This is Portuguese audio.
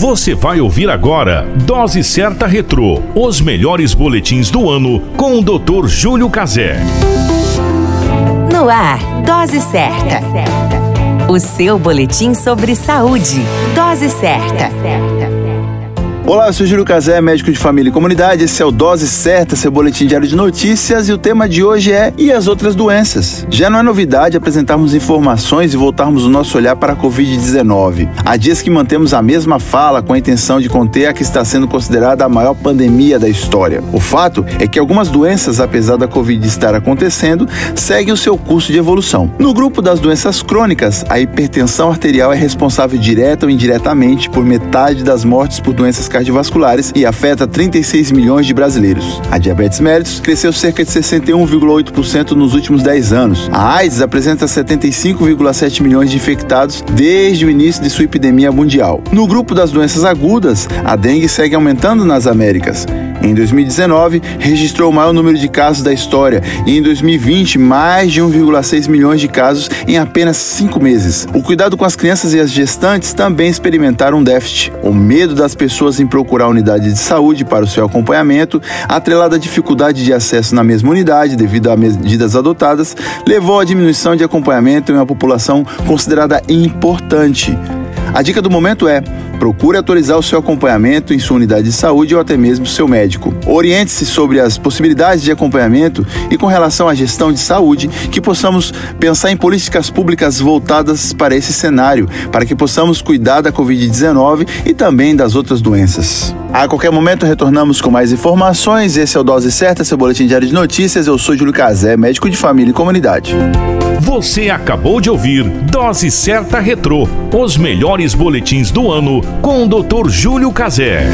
Você vai ouvir agora Dose Certa Retrô, os melhores boletins do ano com o Dr. Júlio Cazé. No ar, Dose Certa. O seu boletim sobre saúde. Dose certa. Olá, eu sou Júlio Cazé, médico de família e comunidade. Esse é o Dose Certa, seu boletim diário de notícias. E o tema de hoje é E as outras doenças? Já não é novidade apresentarmos informações e voltarmos o nosso olhar para a Covid-19. Há dias que mantemos a mesma fala com a intenção de conter a que está sendo considerada a maior pandemia da história. O fato é que algumas doenças, apesar da Covid estar acontecendo, seguem o seu curso de evolução. No grupo das doenças crônicas, a hipertensão arterial é responsável direta ou indiretamente por metade das mortes por doenças cardiovasculares cardiovasculares e afeta 36 milhões de brasileiros. A diabetes mellitus cresceu cerca de 61,8% nos últimos 10 anos. A AIDS apresenta 75,7 milhões de infectados desde o início de sua epidemia mundial. No grupo das doenças agudas, a dengue segue aumentando nas Américas. Em 2019, registrou o maior número de casos da história e em 2020, mais de 1,6 milhões de casos em apenas cinco meses. O cuidado com as crianças e as gestantes também experimentaram um déficit. O medo das pessoas em procurar a unidade de saúde para o seu acompanhamento, atrelada à dificuldade de acesso na mesma unidade devido a medidas adotadas, levou à diminuição de acompanhamento em uma população considerada importante. A dica do momento é: procure atualizar o seu acompanhamento em sua unidade de saúde ou até mesmo seu médico. Oriente-se sobre as possibilidades de acompanhamento e com relação à gestão de saúde, que possamos pensar em políticas públicas voltadas para esse cenário, para que possamos cuidar da Covid-19 e também das outras doenças. A qualquer momento retornamos com mais informações. Esse é o Dose Certa, seu boletim diário de notícias. Eu sou Júlio Cazé, médico de família e comunidade. Você acabou de ouvir Dose Certa Retrô, os melhores boletins do ano com o Dr. Júlio Cazé.